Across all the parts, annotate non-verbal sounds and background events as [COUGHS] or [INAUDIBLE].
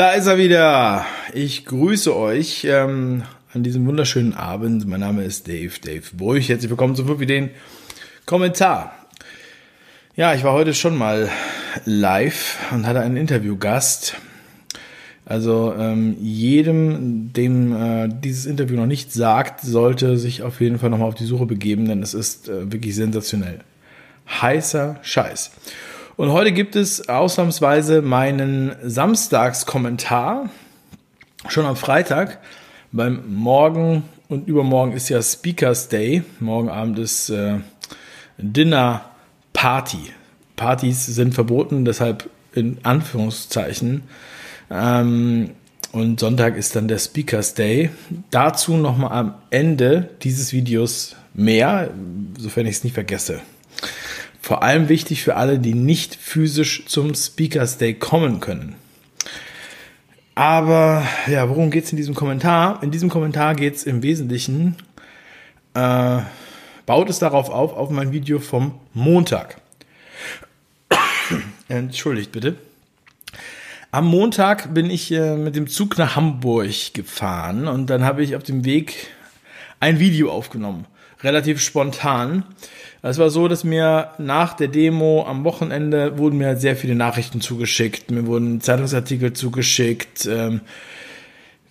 Da ist er wieder. Ich grüße euch ähm, an diesem wunderschönen Abend. Mein Name ist Dave, Dave Brüch. Herzlich willkommen zum 5 den Kommentar. Ja, ich war heute schon mal live und hatte einen Interviewgast. Also ähm, jedem, dem äh, dieses Interview noch nicht sagt, sollte sich auf jeden Fall nochmal auf die Suche begeben, denn es ist äh, wirklich sensationell. Heißer Scheiß. Und heute gibt es ausnahmsweise meinen Samstagskommentar. Schon am Freitag. Beim Morgen und übermorgen ist ja Speakers Day. Morgen Abend ist äh, Dinner Party. Partys sind verboten, deshalb in Anführungszeichen. Ähm, und Sonntag ist dann der Speakers Day. Dazu nochmal am Ende dieses Videos mehr, sofern ich es nicht vergesse. Vor allem wichtig für alle, die nicht physisch zum Speakers Day kommen können. Aber ja, worum geht es in diesem Kommentar? In diesem Kommentar geht es im Wesentlichen, äh, baut es darauf auf, auf mein Video vom Montag. [COUGHS] Entschuldigt bitte. Am Montag bin ich äh, mit dem Zug nach Hamburg gefahren und dann habe ich auf dem Weg ein Video aufgenommen. Relativ spontan. Es war so, dass mir nach der Demo am Wochenende wurden mir sehr viele Nachrichten zugeschickt. Mir wurden Zeitungsartikel zugeschickt, ähm,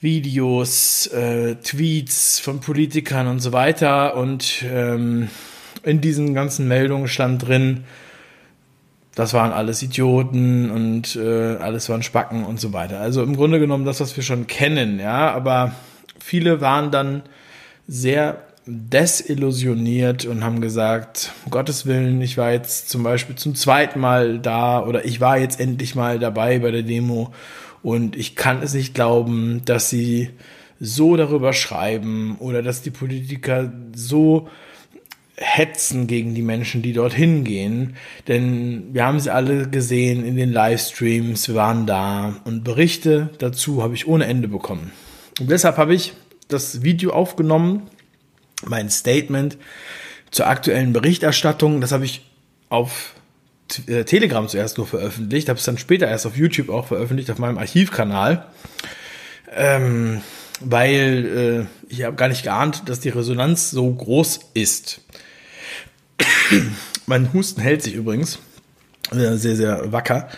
Videos, äh, Tweets von Politikern und so weiter. Und ähm, in diesen ganzen Meldungen stand drin, das waren alles Idioten und äh, alles waren Spacken und so weiter. Also im Grunde genommen das, was wir schon kennen, ja. Aber viele waren dann sehr desillusioniert und haben gesagt, um Gottes Willen, ich war jetzt zum Beispiel zum zweiten Mal da oder ich war jetzt endlich mal dabei bei der Demo und ich kann es nicht glauben, dass sie so darüber schreiben oder dass die Politiker so hetzen gegen die Menschen, die dorthin gehen. Denn wir haben sie alle gesehen in den Livestreams, wir waren da und Berichte dazu habe ich ohne Ende bekommen. Und deshalb habe ich das Video aufgenommen mein Statement zur aktuellen Berichterstattung. Das habe ich auf äh, Telegram zuerst nur veröffentlicht, habe es dann später erst auf YouTube auch veröffentlicht, auf meinem Archivkanal. Ähm, weil äh, ich habe gar nicht geahnt, dass die Resonanz so groß ist. [COUGHS] mein Husten hält sich übrigens sehr, sehr wacker.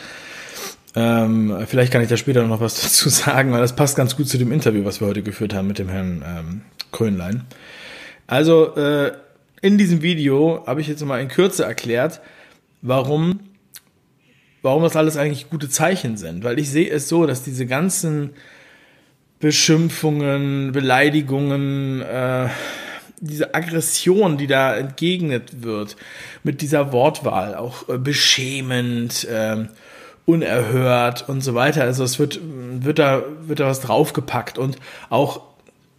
Ähm, vielleicht kann ich da später noch was [LAUGHS] dazu sagen, weil das passt ganz gut zu dem Interview, was wir heute geführt haben mit dem Herrn ähm, Krönlein. Also äh, in diesem Video habe ich jetzt mal in Kürze erklärt, warum, warum das alles eigentlich gute Zeichen sind. Weil ich sehe es so, dass diese ganzen Beschimpfungen, Beleidigungen, äh, diese Aggression, die da entgegnet wird, mit dieser Wortwahl, auch äh, beschämend, äh, unerhört und so weiter. Also es wird, wird da, wird da was draufgepackt und auch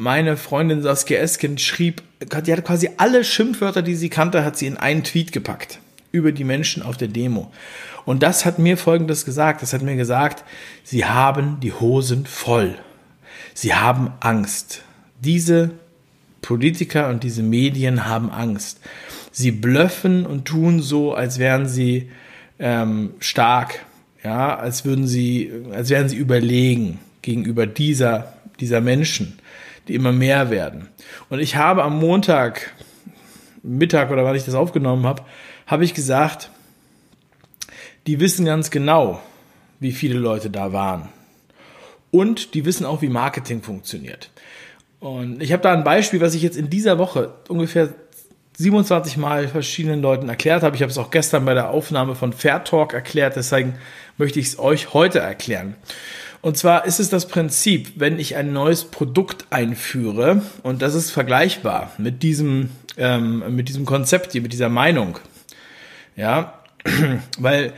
meine Freundin Saskia Esken schrieb, die hat quasi alle Schimpfwörter, die sie kannte, hat sie in einen Tweet gepackt über die Menschen auf der Demo. Und das hat mir Folgendes gesagt. Das hat mir gesagt, sie haben die Hosen voll. Sie haben Angst. Diese Politiker und diese Medien haben Angst. Sie blöffen und tun so, als wären sie ähm, stark, ja, als würden sie, als wären sie überlegen gegenüber dieser, dieser Menschen die immer mehr werden. Und ich habe am Montag, Mittag oder wann ich das aufgenommen habe, habe ich gesagt, die wissen ganz genau, wie viele Leute da waren. Und die wissen auch, wie Marketing funktioniert. Und ich habe da ein Beispiel, was ich jetzt in dieser Woche ungefähr 27 Mal verschiedenen Leuten erklärt habe. Ich habe es auch gestern bei der Aufnahme von Fair Talk erklärt, deswegen möchte ich es euch heute erklären. Und zwar ist es das Prinzip, wenn ich ein neues Produkt einführe, und das ist vergleichbar mit diesem, ähm, mit diesem Konzept hier, mit dieser Meinung. Ja, [CLEARS THROAT] weil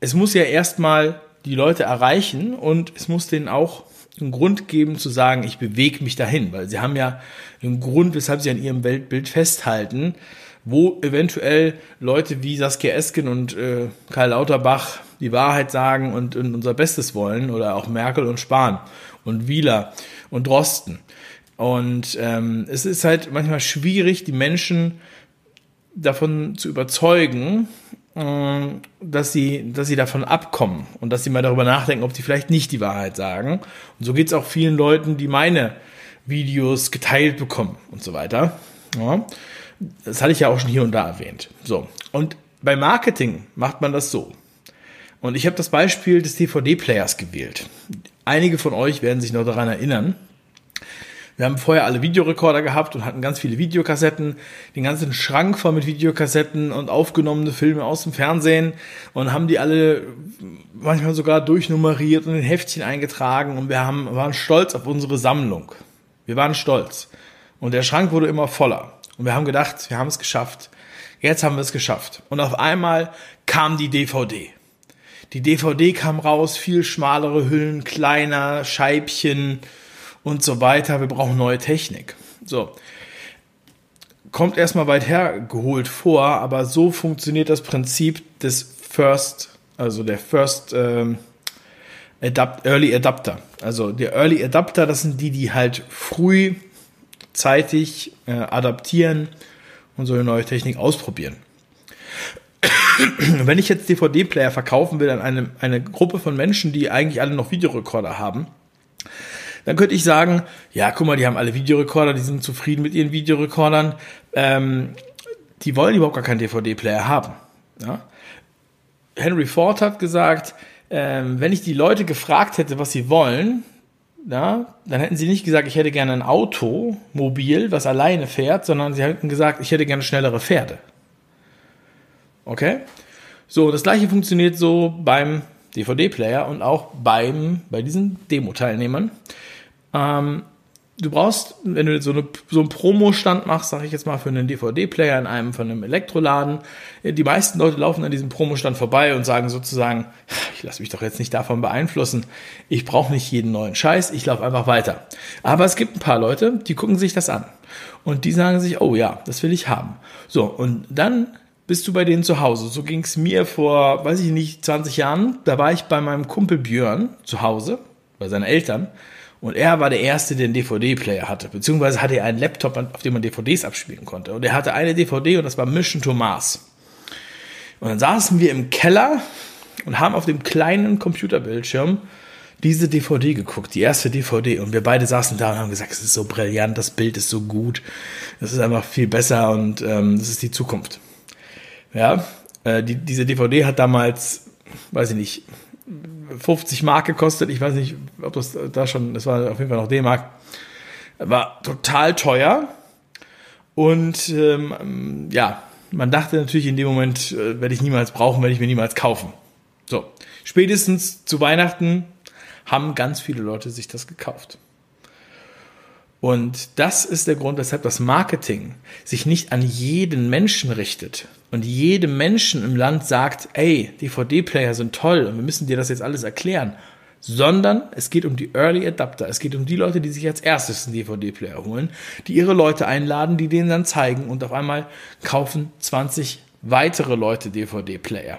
es muss ja erstmal die Leute erreichen und es muss denen auch einen Grund geben zu sagen, ich bewege mich dahin, weil sie haben ja einen Grund, weshalb sie an ihrem Weltbild festhalten, wo eventuell Leute wie Saskia Esken und äh, Karl Lauterbach die Wahrheit sagen und, und unser Bestes wollen oder auch Merkel und Spahn und Wieler und Drosten. Und ähm, es ist halt manchmal schwierig, die Menschen davon zu überzeugen, ähm, dass sie, dass sie davon abkommen und dass sie mal darüber nachdenken, ob sie vielleicht nicht die Wahrheit sagen. Und so geht es auch vielen Leuten, die meine Videos geteilt bekommen und so weiter. Ja. Das hatte ich ja auch schon hier und da erwähnt. So. Und bei Marketing macht man das so. Und ich habe das Beispiel des DVD-Players gewählt. Einige von euch werden sich noch daran erinnern. Wir haben vorher alle Videorekorder gehabt und hatten ganz viele Videokassetten, den ganzen Schrank voll mit Videokassetten und aufgenommene Filme aus dem Fernsehen und haben die alle manchmal sogar durchnummeriert und in Heftchen eingetragen und wir haben, waren stolz auf unsere Sammlung. Wir waren stolz. Und der Schrank wurde immer voller. Und wir haben gedacht, wir haben es geschafft. Jetzt haben wir es geschafft. Und auf einmal kam die DVD. Die DVD kam raus, viel schmalere Hüllen, kleiner, Scheibchen, und so weiter. Wir brauchen neue Technik. So. Kommt erstmal weit hergeholt vor, aber so funktioniert das Prinzip des First, also der First ähm, Adapt, Early Adapter. Also der Early Adapter, das sind die, die halt frühzeitig äh, adaptieren und so eine neue Technik ausprobieren. [COUGHS] Wenn ich jetzt DVD-Player verkaufen will an eine, eine Gruppe von Menschen, die eigentlich alle noch Videorekorder haben, dann könnte ich sagen, ja, guck mal, die haben alle Videorekorder, die sind zufrieden mit ihren Videorekordern, ähm, die wollen überhaupt gar keinen DVD-Player haben. Ja? Henry Ford hat gesagt, ähm, wenn ich die Leute gefragt hätte, was sie wollen, ja, dann hätten sie nicht gesagt, ich hätte gerne ein Auto, mobil, was alleine fährt, sondern sie hätten gesagt, ich hätte gerne schnellere Pferde. Okay? So, das gleiche funktioniert so beim DVD-Player und auch beim, bei diesen Demo-Teilnehmern. Ähm, du brauchst, wenn du so, eine, so einen Promo-Stand machst, sage ich jetzt mal, für einen DVD-Player in einem von einem Elektroladen, die meisten Leute laufen an diesem Promo-Stand vorbei und sagen sozusagen, ich lasse mich doch jetzt nicht davon beeinflussen, ich brauche nicht jeden neuen Scheiß, ich laufe einfach weiter. Aber es gibt ein paar Leute, die gucken sich das an und die sagen sich, oh ja, das will ich haben. So, und dann bist du bei denen zu Hause. So ging es mir vor, weiß ich nicht, 20 Jahren. Da war ich bei meinem Kumpel Björn zu Hause, bei seinen Eltern. Und er war der Erste, der einen DVD-Player hatte. Beziehungsweise hatte er einen Laptop, auf dem man DVDs abspielen konnte. Und er hatte eine DVD und das war Mission to Mars. Und dann saßen wir im Keller und haben auf dem kleinen Computerbildschirm diese DVD geguckt, die erste DVD. Und wir beide saßen da und haben gesagt, es ist so brillant, das Bild ist so gut, es ist einfach viel besser und ähm, das ist die Zukunft. Ja, äh, die, diese DVD hat damals, weiß ich nicht, 50 Mark gekostet. Ich weiß nicht, ob das da schon, das war auf jeden Fall noch D-Mark. War total teuer. Und ähm, ja, man dachte natürlich in dem Moment, äh, werde ich niemals brauchen, werde ich mir niemals kaufen. So, spätestens zu Weihnachten haben ganz viele Leute sich das gekauft. Und das ist der Grund, weshalb das Marketing sich nicht an jeden Menschen richtet und jedem Menschen im Land sagt, ey, DVD-Player sind toll und wir müssen dir das jetzt alles erklären, sondern es geht um die Early Adapter. Es geht um die Leute, die sich als erstes einen DVD-Player holen, die ihre Leute einladen, die denen dann zeigen und auf einmal kaufen 20 weitere Leute DVD-Player.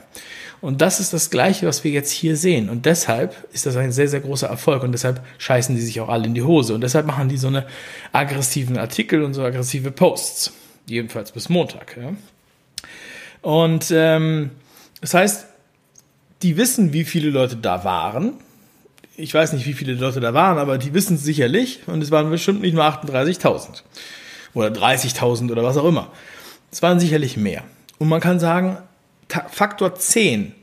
Und das ist das Gleiche, was wir jetzt hier sehen. Und deshalb ist das ein sehr, sehr großer Erfolg. Und deshalb scheißen die sich auch alle in die Hose. Und deshalb machen die so eine aggressiven Artikel und so aggressive Posts. Jedenfalls bis Montag. Ja. Und ähm, das heißt, die wissen, wie viele Leute da waren. Ich weiß nicht, wie viele Leute da waren, aber die wissen es sicherlich. Und es waren bestimmt nicht nur 38.000 oder 30.000 oder was auch immer. Es waren sicherlich mehr. Und man kann sagen, Faktor 10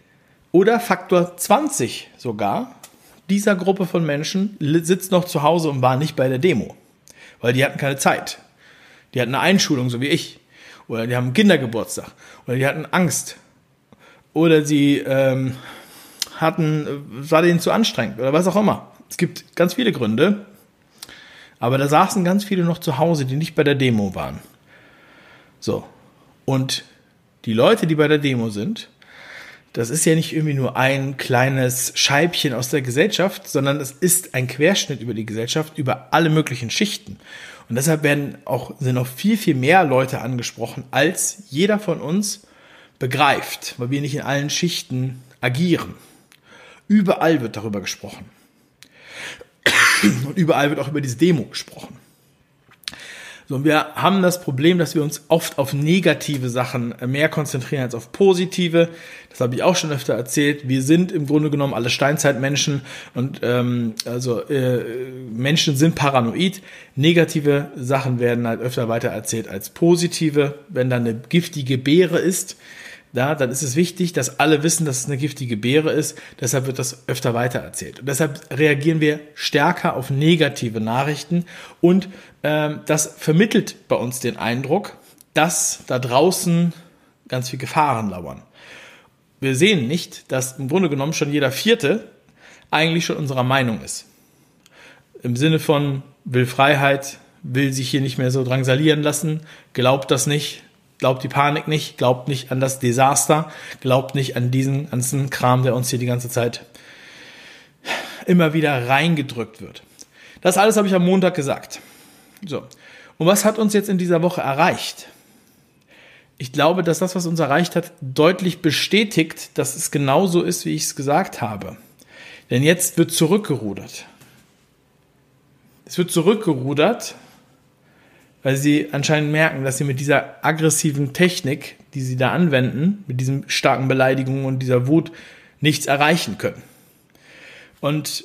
oder Faktor 20 sogar dieser Gruppe von Menschen sitzt noch zu Hause und war nicht bei der Demo, weil die hatten keine Zeit. Die hatten eine Einschulung, so wie ich. Oder die haben einen Kindergeburtstag. Oder die hatten Angst. Oder sie ähm, hatten, äh, war denen zu anstrengend oder was auch immer. Es gibt ganz viele Gründe. Aber da saßen ganz viele noch zu Hause, die nicht bei der Demo waren. So. Und die Leute, die bei der Demo sind, das ist ja nicht irgendwie nur ein kleines Scheibchen aus der Gesellschaft, sondern es ist ein Querschnitt über die Gesellschaft, über alle möglichen Schichten. Und deshalb werden auch, sind noch viel, viel mehr Leute angesprochen, als jeder von uns begreift, weil wir nicht in allen Schichten agieren. Überall wird darüber gesprochen. Und überall wird auch über diese Demo gesprochen. So, und wir haben das Problem, dass wir uns oft auf negative Sachen mehr konzentrieren als auf positive. Das habe ich auch schon öfter erzählt. Wir sind im Grunde genommen alle Steinzeitmenschen und ähm, also äh, Menschen sind paranoid. Negative Sachen werden halt öfter weiter erzählt als positive. Wenn da eine giftige Beere ist, da, dann ist es wichtig, dass alle wissen, dass es eine giftige Beere ist. Deshalb wird das öfter weitererzählt. Und deshalb reagieren wir stärker auf negative Nachrichten. Und ähm, das vermittelt bei uns den Eindruck, dass da draußen ganz viel Gefahren lauern. Wir sehen nicht, dass im Grunde genommen schon jeder Vierte eigentlich schon unserer Meinung ist. Im Sinne von will Freiheit, will sich hier nicht mehr so drangsalieren lassen, glaubt das nicht, glaubt die Panik nicht, glaubt nicht an das Desaster, glaubt nicht an diesen ganzen Kram, der uns hier die ganze Zeit immer wieder reingedrückt wird. Das alles habe ich am Montag gesagt. So. Und was hat uns jetzt in dieser Woche erreicht? Ich glaube, dass das, was uns erreicht hat, deutlich bestätigt, dass es genauso ist, wie ich es gesagt habe. Denn jetzt wird zurückgerudert. Es wird zurückgerudert weil sie anscheinend merken, dass sie mit dieser aggressiven Technik, die sie da anwenden, mit diesen starken Beleidigungen und dieser Wut nichts erreichen können. Und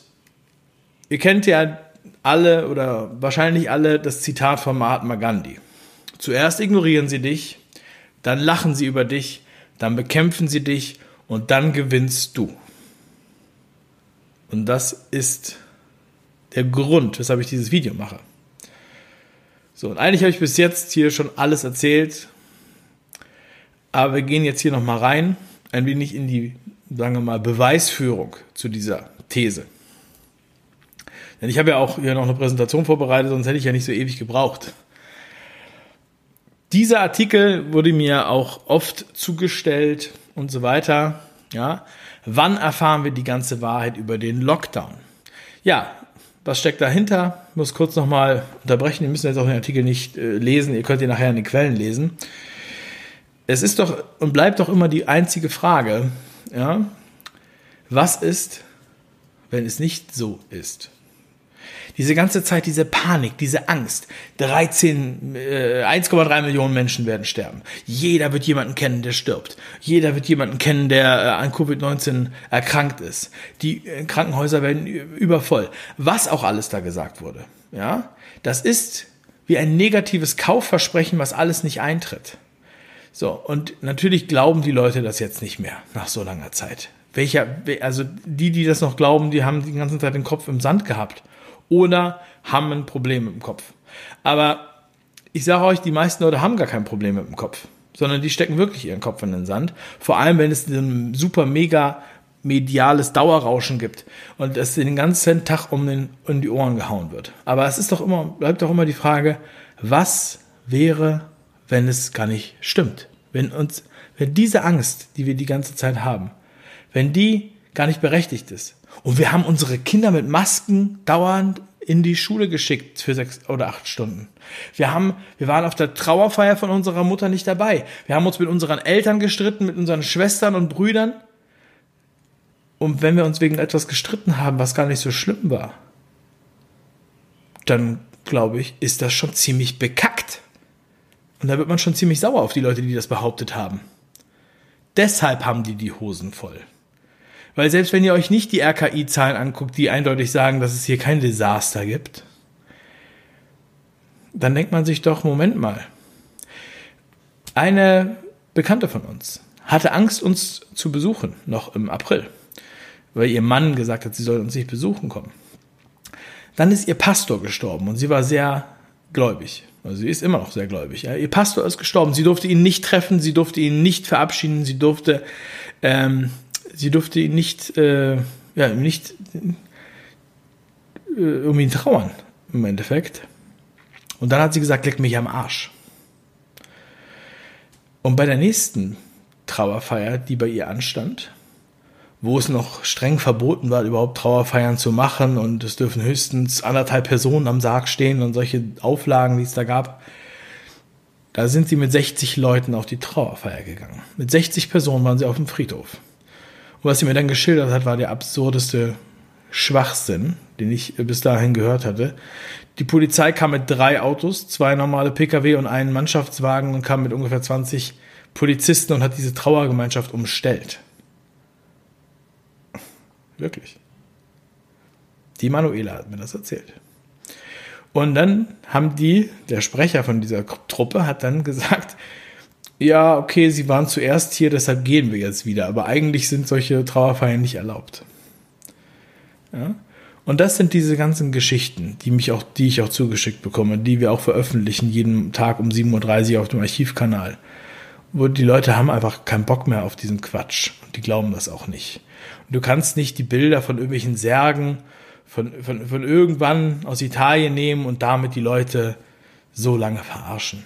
ihr kennt ja alle oder wahrscheinlich alle das Zitat von Mahatma Gandhi. Zuerst ignorieren sie dich, dann lachen sie über dich, dann bekämpfen sie dich und dann gewinnst du. Und das ist der Grund, weshalb ich dieses Video mache. So, und eigentlich habe ich bis jetzt hier schon alles erzählt. Aber wir gehen jetzt hier nochmal rein, ein wenig in die, sagen wir mal, Beweisführung zu dieser These. Denn ich habe ja auch hier noch eine Präsentation vorbereitet, sonst hätte ich ja nicht so ewig gebraucht. Dieser Artikel wurde mir auch oft zugestellt und so weiter. Ja, wann erfahren wir die ganze Wahrheit über den Lockdown? Ja, was steckt dahinter? Ich muss kurz nochmal unterbrechen. Wir müssen jetzt auch den Artikel nicht äh, lesen. Ihr könnt ihn nachher in den Quellen lesen. Es ist doch und bleibt doch immer die einzige Frage, ja, was ist, wenn es nicht so ist? Diese ganze Zeit, diese Panik, diese Angst. 13, äh, 1,3 Millionen Menschen werden sterben. Jeder wird jemanden kennen, der stirbt. Jeder wird jemanden kennen, der äh, an Covid-19 erkrankt ist. Die äh, Krankenhäuser werden übervoll. Was auch alles da gesagt wurde. Ja, das ist wie ein negatives Kaufversprechen, was alles nicht eintritt. So, und natürlich glauben die Leute das jetzt nicht mehr nach so langer Zeit. Welcher, also die, die das noch glauben, die haben die ganze Zeit den Kopf im Sand gehabt oder haben ein Problem mit dem Kopf. Aber ich sage euch, die meisten Leute haben gar kein Problem mit dem Kopf, sondern die stecken wirklich ihren Kopf in den Sand. Vor allem, wenn es ein super mega mediales Dauerrauschen gibt und es den ganzen Tag um, den, um die Ohren gehauen wird. Aber es ist doch immer, bleibt doch immer die Frage, was wäre, wenn es gar nicht stimmt? Wenn uns, wenn diese Angst, die wir die ganze Zeit haben, wenn die gar nicht berechtigt ist, und wir haben unsere Kinder mit Masken dauernd in die Schule geschickt für sechs oder acht Stunden. Wir haben, wir waren auf der Trauerfeier von unserer Mutter nicht dabei. Wir haben uns mit unseren Eltern gestritten, mit unseren Schwestern und Brüdern. Und wenn wir uns wegen etwas gestritten haben, was gar nicht so schlimm war, dann glaube ich, ist das schon ziemlich bekackt. Und da wird man schon ziemlich sauer auf die Leute, die das behauptet haben. Deshalb haben die die Hosen voll. Weil selbst wenn ihr euch nicht die RKI-Zahlen anguckt, die eindeutig sagen, dass es hier kein Desaster gibt, dann denkt man sich doch, Moment mal. Eine Bekannte von uns hatte Angst, uns zu besuchen, noch im April, weil ihr Mann gesagt hat, sie soll uns nicht besuchen kommen. Dann ist ihr Pastor gestorben und sie war sehr gläubig. Also sie ist immer noch sehr gläubig. Ja. Ihr Pastor ist gestorben. Sie durfte ihn nicht treffen, sie durfte ihn nicht verabschieden, sie durfte ähm, sie durfte ihn nicht, äh, ja, nicht äh, um ihn trauern, im Endeffekt. Und dann hat sie gesagt, leck mich am Arsch. Und bei der nächsten Trauerfeier, die bei ihr anstand, wo es noch streng verboten war, überhaupt Trauerfeiern zu machen und es dürfen höchstens anderthalb Personen am Sarg stehen und solche Auflagen, die es da gab, da sind sie mit 60 Leuten auf die Trauerfeier gegangen. Mit 60 Personen waren sie auf dem Friedhof. Und was sie mir dann geschildert hat, war der absurdeste Schwachsinn, den ich bis dahin gehört hatte. Die Polizei kam mit drei Autos, zwei normale Pkw und einen Mannschaftswagen und kam mit ungefähr 20 Polizisten und hat diese Trauergemeinschaft umstellt. Wirklich. Die Manuela hat mir das erzählt. Und dann haben die, der Sprecher von dieser Truppe hat dann gesagt, ja, okay, sie waren zuerst hier, deshalb gehen wir jetzt wieder. Aber eigentlich sind solche Trauerfeiern nicht erlaubt. Ja? Und das sind diese ganzen Geschichten, die mich auch, die ich auch zugeschickt bekomme, die wir auch veröffentlichen jeden Tag um 7.30 Uhr auf dem Archivkanal. Wo die Leute haben einfach keinen Bock mehr auf diesen Quatsch. Und die glauben das auch nicht. Und du kannst nicht die Bilder von irgendwelchen Särgen von, von, von irgendwann aus Italien nehmen und damit die Leute so lange verarschen.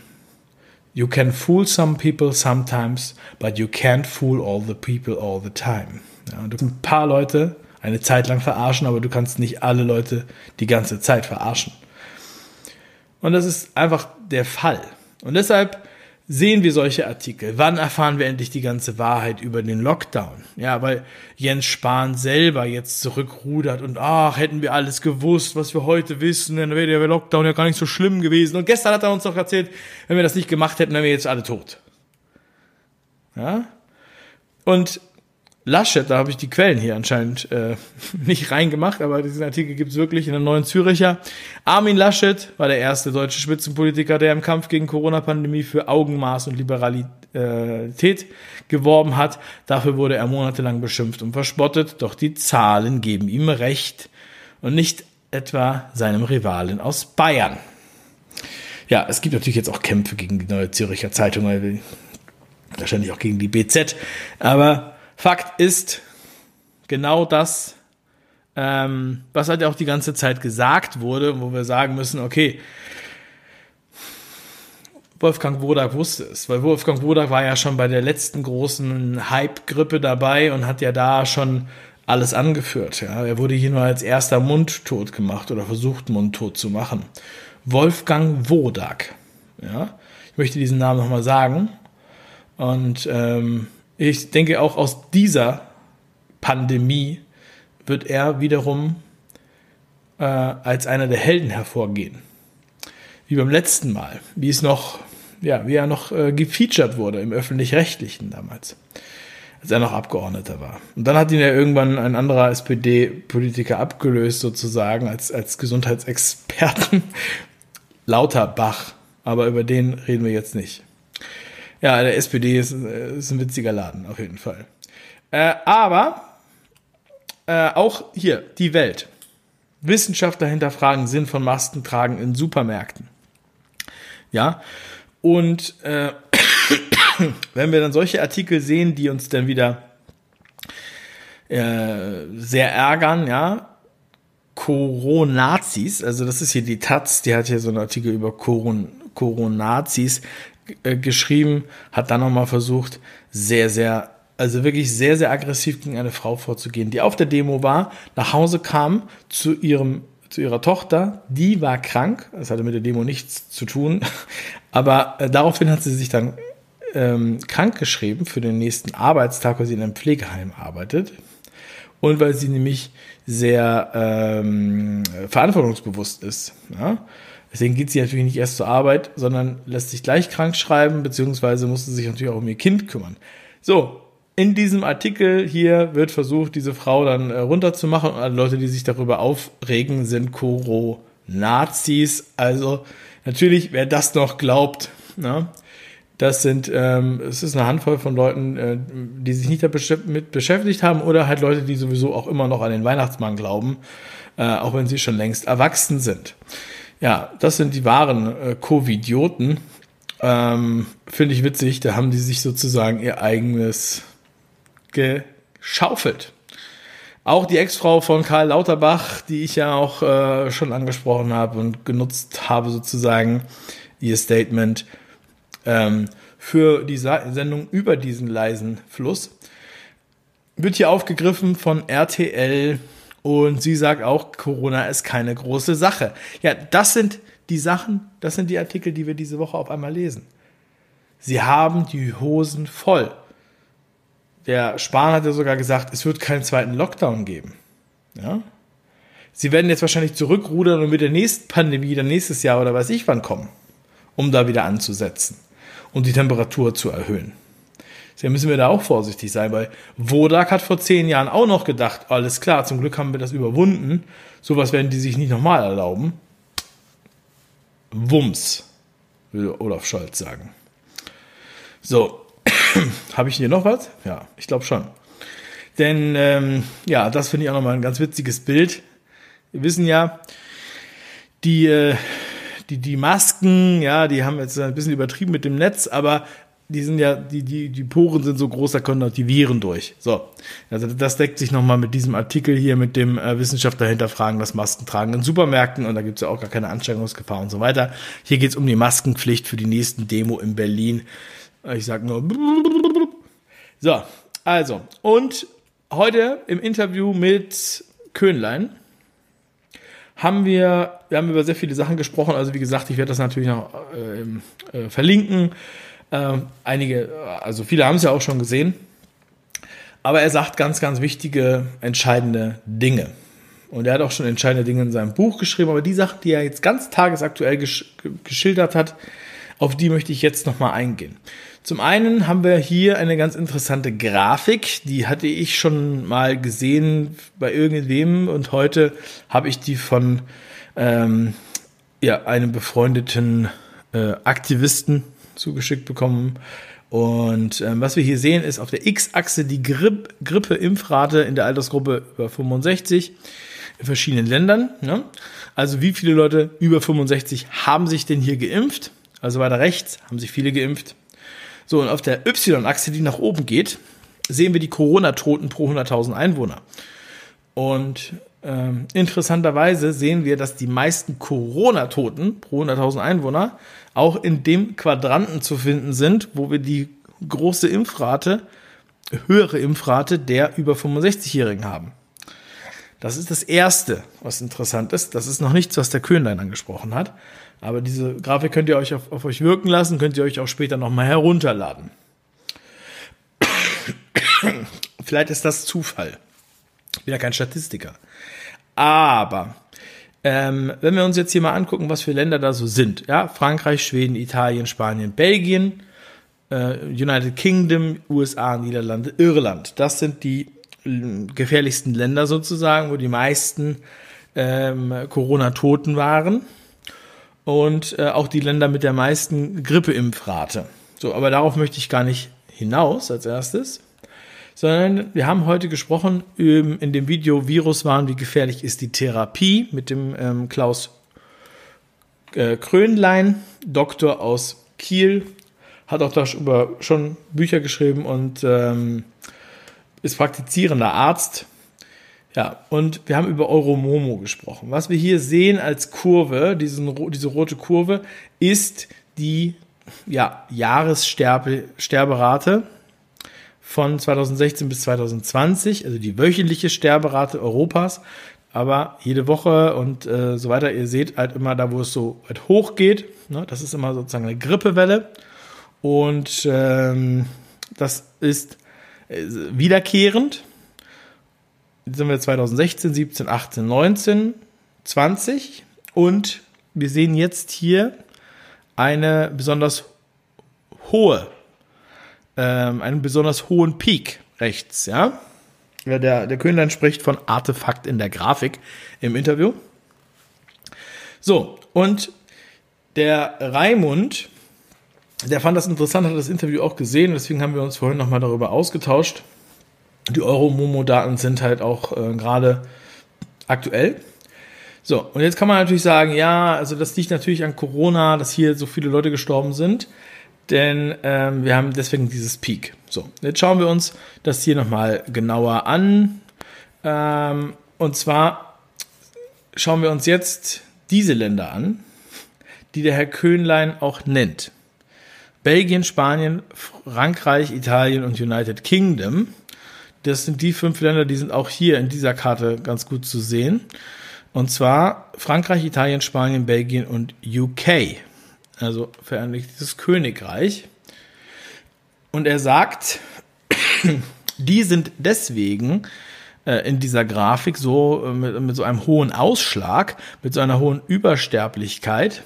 You can fool some people sometimes, but you can't fool all the people all the time. Ja, du kannst ein paar Leute eine Zeit lang verarschen, aber du kannst nicht alle Leute die ganze Zeit verarschen. Und das ist einfach der Fall. Und deshalb sehen wir solche Artikel? Wann erfahren wir endlich die ganze Wahrheit über den Lockdown? Ja, weil Jens Spahn selber jetzt zurückrudert und ach, hätten wir alles gewusst, was wir heute wissen, dann wäre der Lockdown ja gar nicht so schlimm gewesen. Und gestern hat er uns noch erzählt, wenn wir das nicht gemacht hätten, wären wir jetzt alle tot. Ja? Und Laschet, da habe ich die Quellen hier anscheinend äh, [LAUGHS] nicht reingemacht, aber diesen Artikel gibt es wirklich in der Neuen Züricher. Armin Laschet war der erste deutsche Spitzenpolitiker, der im Kampf gegen Corona-Pandemie für Augenmaß und Liberalität geworben hat. Dafür wurde er monatelang beschimpft und verspottet, doch die Zahlen geben ihm recht und nicht etwa seinem Rivalen aus Bayern. Ja, es gibt natürlich jetzt auch Kämpfe gegen die Neue Züricher Zeitung, wahrscheinlich auch gegen die BZ, aber Fakt ist genau das, ähm, was halt auch die ganze Zeit gesagt wurde, wo wir sagen müssen, okay, Wolfgang Wodak wusste es, weil Wolfgang Wodak war ja schon bei der letzten großen Hype-Grippe dabei und hat ja da schon alles angeführt. Ja. Er wurde hier nur als erster mundtot gemacht oder versucht mundtot zu machen. Wolfgang Wodak. Ja. Ich möchte diesen Namen nochmal sagen. Und ähm, ich denke auch aus dieser Pandemie wird er wiederum äh, als einer der Helden hervorgehen. Wie beim letzten Mal, wie es noch, ja, wie er noch äh, gefeatured wurde im öffentlich-rechtlichen damals, als er noch Abgeordneter war. Und dann hat ihn ja irgendwann ein anderer SPD-Politiker abgelöst, sozusagen, als, als Gesundheitsexperten. [LAUGHS] Lauterbach. Aber über den reden wir jetzt nicht. Ja, der SPD ist, äh, ist ein witziger Laden, auf jeden Fall. Äh, aber äh, auch hier, die Welt. Wissenschaftler hinterfragen Sinn von Maskentragen in Supermärkten. Ja, und äh, [COUGHS] wenn wir dann solche Artikel sehen, die uns dann wieder äh, sehr ärgern, ja, Coronazis, also das ist hier die Taz, die hat hier so einen Artikel über Coron Coronazis, äh, geschrieben, hat dann nochmal versucht, sehr, sehr, also wirklich sehr, sehr aggressiv gegen eine Frau vorzugehen, die auf der Demo war, nach Hause kam zu ihrem zu ihrer Tochter, die war krank, das hatte mit der Demo nichts zu tun, [LAUGHS] aber äh, daraufhin hat sie sich dann ähm, krank geschrieben für den nächsten Arbeitstag, weil sie in einem Pflegeheim arbeitet und weil sie nämlich sehr ähm, verantwortungsbewusst ist. Ja? Deswegen geht sie natürlich nicht erst zur Arbeit, sondern lässt sich gleich krank schreiben, beziehungsweise musste sich natürlich auch um ihr Kind kümmern. So, in diesem Artikel hier wird versucht, diese Frau dann äh, runterzumachen. Und alle Leute, die sich darüber aufregen, sind Koro-Nazis. Also natürlich, wer das noch glaubt, ne? das sind, ähm, es ist eine Handvoll von Leuten, äh, die sich nicht damit beschäftigt haben oder halt Leute, die sowieso auch immer noch an den Weihnachtsmann glauben, äh, auch wenn sie schon längst erwachsen sind. Ja, das sind die wahren äh, Covidioten. Ähm, Finde ich witzig, da haben die sich sozusagen ihr eigenes geschaufelt. Auch die Ex-Frau von Karl Lauterbach, die ich ja auch äh, schon angesprochen habe und genutzt habe, sozusagen ihr Statement ähm, für die Sa Sendung über diesen leisen Fluss, wird hier aufgegriffen von RTL und sie sagt auch, Corona ist keine große Sache. Ja, das sind die Sachen, das sind die Artikel, die wir diese Woche auf einmal lesen. Sie haben die Hosen voll. Der Spahn hat ja sogar gesagt, es wird keinen zweiten Lockdown geben. Ja? sie werden jetzt wahrscheinlich zurückrudern und mit der nächsten Pandemie dann nächstes Jahr oder weiß ich wann kommen, um da wieder anzusetzen und die Temperatur zu erhöhen. Deswegen müssen wir da auch vorsichtig sein, weil Wodak hat vor zehn Jahren auch noch gedacht, alles klar, zum Glück haben wir das überwunden. Sowas werden die sich nicht nochmal erlauben. Wumms, würde Olaf Scholz sagen. So, [CLEARS THROAT] habe ich hier noch was? Ja, ich glaube schon. Denn ähm, ja, das finde ich auch nochmal ein ganz witziges Bild. Wir wissen ja, die, äh, die, die Masken, ja, die haben jetzt ein bisschen übertrieben mit dem Netz, aber die sind ja, die, die, die Poren sind so groß, da können auch die Viren durch. So. Also das deckt sich nochmal mit diesem Artikel hier mit dem äh, Wissenschaftler hinterfragen das Maskentragen in Supermärkten und da gibt's ja auch gar keine Ansteckungsgefahr und so weiter. Hier geht's um die Maskenpflicht für die nächsten Demo in Berlin. Ich sag nur. So, also, und heute im Interview mit Könlein haben wir, wir haben über sehr viele Sachen gesprochen. Also wie gesagt, ich werde das natürlich noch äh, äh, verlinken. Äh, einige, also viele haben es ja auch schon gesehen. Aber er sagt ganz, ganz wichtige, entscheidende Dinge. Und er hat auch schon entscheidende Dinge in seinem Buch geschrieben. Aber die Sachen, die er jetzt ganz tagesaktuell gesch geschildert hat, auf die möchte ich jetzt nochmal eingehen. Zum einen haben wir hier eine ganz interessante Grafik, die hatte ich schon mal gesehen bei irgendwem und heute habe ich die von ähm, ja, einem befreundeten äh, Aktivisten zugeschickt bekommen. Und ähm, was wir hier sehen, ist auf der X-Achse die Grippe, Grippe-Impfrate in der Altersgruppe über 65 in verschiedenen Ländern. Ne? Also wie viele Leute über 65 haben sich denn hier geimpft? Also weiter rechts haben sich viele geimpft. So, und auf der Y-Achse, die nach oben geht, sehen wir die Corona-Toten pro 100.000 Einwohner. Und ähm, interessanterweise sehen wir, dass die meisten Corona-Toten pro 100.000 Einwohner auch in dem Quadranten zu finden sind, wo wir die große Impfrate, höhere Impfrate der über 65-Jährigen haben. Das ist das Erste, was interessant ist. Das ist noch nichts, was der Köhnlein angesprochen hat. Aber diese Grafik könnt ihr euch auf, auf euch wirken lassen, könnt ihr euch auch später nochmal herunterladen. [COUGHS] Vielleicht ist das Zufall. Ich bin ja kein Statistiker. Aber ähm, wenn wir uns jetzt hier mal angucken, was für Länder da so sind, ja, Frankreich, Schweden, Italien, Spanien, Belgien, äh, United Kingdom, USA, Niederlande, Irland, das sind die äh, gefährlichsten Länder sozusagen, wo die meisten ähm, Corona-Toten waren und äh, auch die Länder mit der meisten Grippeimpfrate. So, aber darauf möchte ich gar nicht hinaus als erstes, sondern wir haben heute gesprochen ähm, in dem Video Viruswahn, wie gefährlich ist die Therapie mit dem ähm, Klaus äh, Krönlein, Doktor aus Kiel, hat auch darüber schon Bücher geschrieben und ähm, ist praktizierender Arzt ja, und wir haben über Euromomo gesprochen. Was wir hier sehen als Kurve, diesen, diese rote Kurve, ist die ja, Jahressterberate von 2016 bis 2020, also die wöchentliche Sterberate Europas. Aber jede Woche und äh, so weiter, ihr seht halt immer da, wo es so weit hoch geht. Ne, das ist immer sozusagen eine Grippewelle. Und ähm, das ist äh, wiederkehrend sind wir 2016, 17, 18, 19, 20 und wir sehen jetzt hier eine besonders hohe, ähm, einen besonders hohen Peak rechts, ja. Der, der Könlein spricht von Artefakt in der Grafik im Interview. So, und der Raimund, der fand das interessant, hat das Interview auch gesehen, deswegen haben wir uns vorhin nochmal darüber ausgetauscht die Euro-Momo-Daten sind halt auch äh, gerade aktuell. So, und jetzt kann man natürlich sagen, ja, also das liegt natürlich an Corona, dass hier so viele Leute gestorben sind, denn ähm, wir haben deswegen dieses Peak. So, jetzt schauen wir uns das hier nochmal genauer an. Ähm, und zwar schauen wir uns jetzt diese Länder an, die der Herr Köhnlein auch nennt. Belgien, Spanien, Frankreich, Italien und United Kingdom das sind die fünf Länder, die sind auch hier in dieser Karte ganz gut zu sehen. Und zwar Frankreich, Italien, Spanien, Belgien und UK. Also Vereinigtes Königreich. Und er sagt, [CLEARS THROAT] die sind deswegen äh, in dieser Grafik so äh, mit, mit so einem hohen Ausschlag, mit so einer hohen Übersterblichkeit,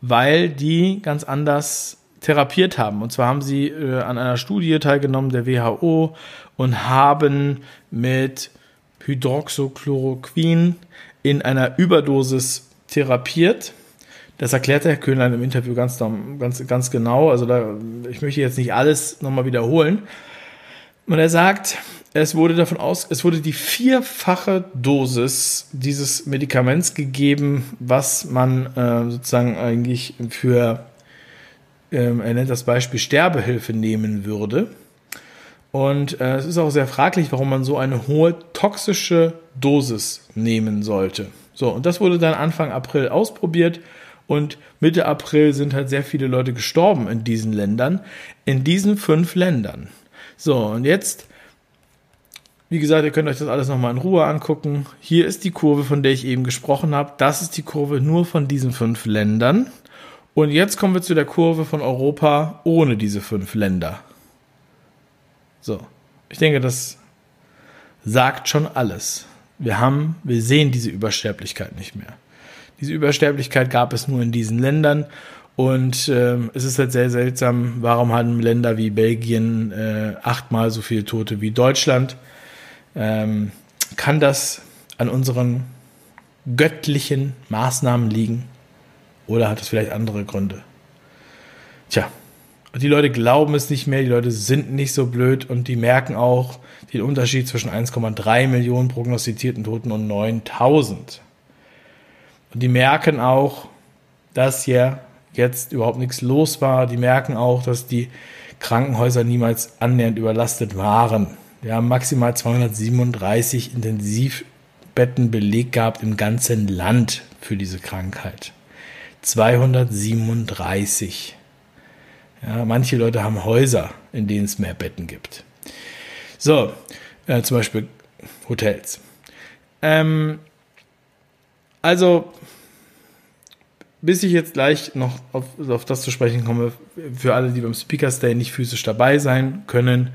weil die ganz anders therapiert haben. Und zwar haben sie äh, an einer Studie teilgenommen der WHO und haben mit Hydroxychloroquin in einer Überdosis therapiert. Das erklärt Herr Köhnlein im Interview ganz, ganz, ganz genau. Also da, ich möchte jetzt nicht alles nochmal wiederholen. Und er sagt, es wurde davon aus, es wurde die vierfache Dosis dieses Medikaments gegeben, was man äh, sozusagen eigentlich für, ähm, er nennt das Beispiel Sterbehilfe nehmen würde. Und äh, es ist auch sehr fraglich, warum man so eine hohe toxische Dosis nehmen sollte. So, und das wurde dann Anfang April ausprobiert und Mitte April sind halt sehr viele Leute gestorben in diesen Ländern, in diesen fünf Ländern. So, und jetzt, wie gesagt, ihr könnt euch das alles nochmal in Ruhe angucken. Hier ist die Kurve, von der ich eben gesprochen habe. Das ist die Kurve nur von diesen fünf Ländern. Und jetzt kommen wir zu der Kurve von Europa ohne diese fünf Länder. So, ich denke, das sagt schon alles. Wir haben, wir sehen diese Übersterblichkeit nicht mehr. Diese Übersterblichkeit gab es nur in diesen Ländern und ähm, es ist halt sehr seltsam, warum haben Länder wie Belgien äh, achtmal so viele Tote wie Deutschland? Ähm, kann das an unseren göttlichen Maßnahmen liegen? Oder hat es vielleicht andere Gründe? Tja, die Leute glauben es nicht mehr, die Leute sind nicht so blöd und die merken auch den Unterschied zwischen 1,3 Millionen prognostizierten Toten und 9000. Und die merken auch, dass hier jetzt überhaupt nichts los war. Die merken auch, dass die Krankenhäuser niemals annähernd überlastet waren. Wir haben maximal 237 Intensivbetten belegt gehabt im ganzen Land für diese Krankheit. 237. Ja, manche Leute haben Häuser, in denen es mehr Betten gibt. So, äh, zum Beispiel Hotels. Ähm, also, bis ich jetzt gleich noch auf, auf das zu sprechen komme, für alle, die beim Speakers Day nicht physisch dabei sein können,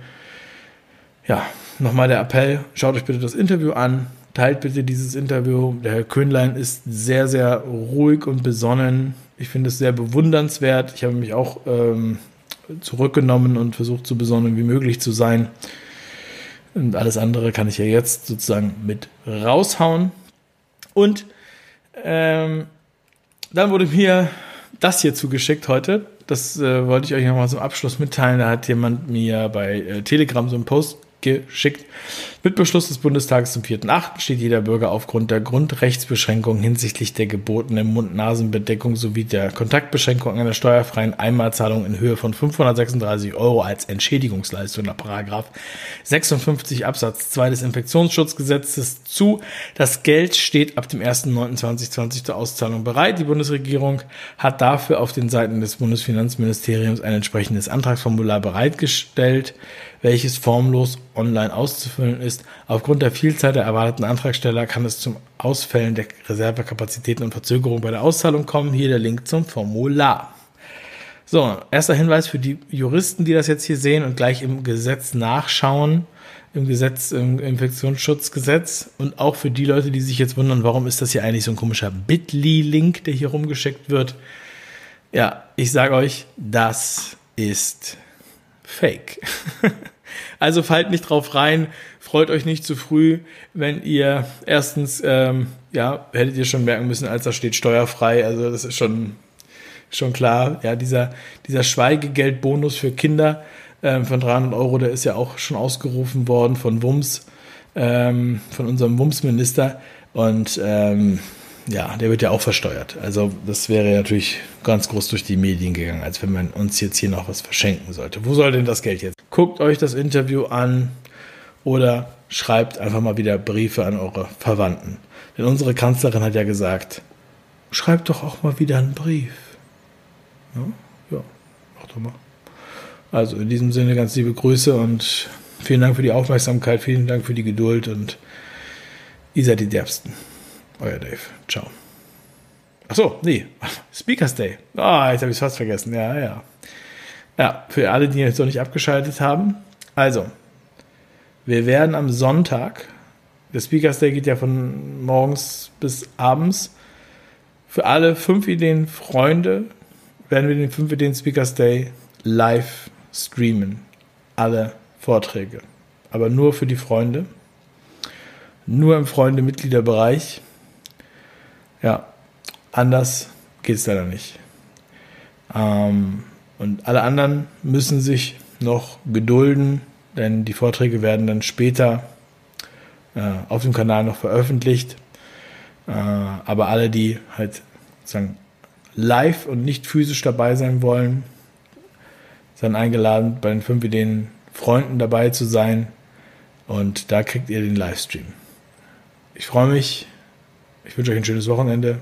ja, nochmal der Appell, schaut euch bitte das Interview an, teilt bitte dieses Interview. Der Herr Köhnlein ist sehr, sehr ruhig und besonnen. Ich finde es sehr bewundernswert. Ich habe mich auch ähm, zurückgenommen und versucht, so besonnen wie möglich zu sein. Und alles andere kann ich ja jetzt sozusagen mit raushauen. Und ähm, dann wurde mir das hier zugeschickt heute. Das äh, wollte ich euch nochmal zum Abschluss mitteilen. Da hat jemand mir bei äh, Telegram so einen Post geschickt. Mit Beschluss des Bundestages zum 4.8. steht jeder Bürger aufgrund der Grundrechtsbeschränkung hinsichtlich der gebotenen Mund-Nasen-Bedeckung sowie der Kontaktbeschränkung einer steuerfreien Einmalzahlung in Höhe von 536 Euro als Entschädigungsleistung nach Paragraph 56 Absatz 2 des Infektionsschutzgesetzes zu. Das Geld steht ab dem 1.9.2020 zur Auszahlung bereit. Die Bundesregierung hat dafür auf den Seiten des Bundesfinanzministeriums ein entsprechendes Antragsformular bereitgestellt welches formlos online auszufüllen ist. Aufgrund der Vielzahl der erwarteten Antragsteller kann es zum Ausfällen der Reservekapazitäten und Verzögerung bei der Auszahlung kommen. Hier der Link zum Formular. So, erster Hinweis für die Juristen, die das jetzt hier sehen und gleich im Gesetz nachschauen, im Gesetz, im Infektionsschutzgesetz und auch für die Leute, die sich jetzt wundern, warum ist das hier eigentlich so ein komischer Bitly-Link, der hier rumgeschickt wird. Ja, ich sage euch, das ist Fake. [LAUGHS] also fallt nicht drauf rein, freut euch nicht zu früh, wenn ihr erstens, ähm, ja, hättet ihr schon merken müssen, als da steht steuerfrei, also das ist schon, schon klar, ja, dieser, dieser Schweigegeldbonus für Kinder ähm, von 300 Euro, der ist ja auch schon ausgerufen worden von WUMS, ähm, von unserem WUMS-Minister und ähm, ja, der wird ja auch versteuert. Also das wäre natürlich ganz groß durch die Medien gegangen, als wenn man uns jetzt hier noch was verschenken sollte. Wo soll denn das Geld jetzt? Guckt euch das Interview an oder schreibt einfach mal wieder Briefe an eure Verwandten. Denn unsere Kanzlerin hat ja gesagt, schreibt doch auch mal wieder einen Brief. Ja, ja mach doch mal. Also in diesem Sinne ganz liebe Grüße und vielen Dank für die Aufmerksamkeit, vielen Dank für die Geduld und ihr seid die Derbsten. Euer Dave. Ciao. Achso, nee. Speakers Day. Ah, oh, jetzt habe ich es fast vergessen. Ja, ja. Ja, für alle, die jetzt noch nicht abgeschaltet haben. Also, Wir werden am Sonntag, der Speakers Day geht ja von morgens bis abends, für alle fünf Ideen Freunde werden wir den fünf Ideen Speakers Day live streamen. Alle Vorträge. Aber nur für die Freunde. Nur im Freunde-Mitgliederbereich. Ja, anders geht es leider nicht. Ähm, und alle anderen müssen sich noch gedulden, denn die Vorträge werden dann später äh, auf dem Kanal noch veröffentlicht. Äh, aber alle, die halt sagen, live und nicht physisch dabei sein wollen, sind eingeladen, bei den fünf Ideen Freunden dabei zu sein. Und da kriegt ihr den Livestream. Ich freue mich. Ich wünsche euch ein schönes Wochenende.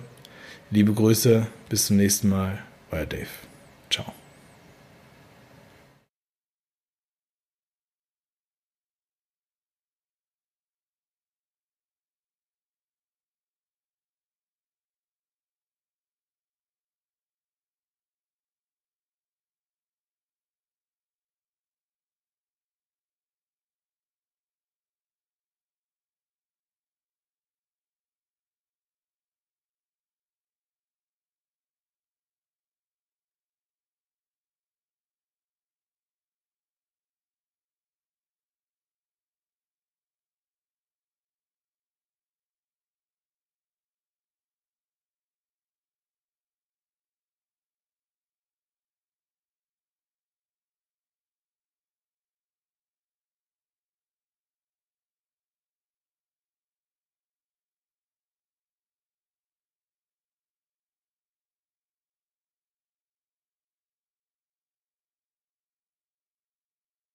Liebe Grüße, bis zum nächsten Mal. Euer Dave. Ciao.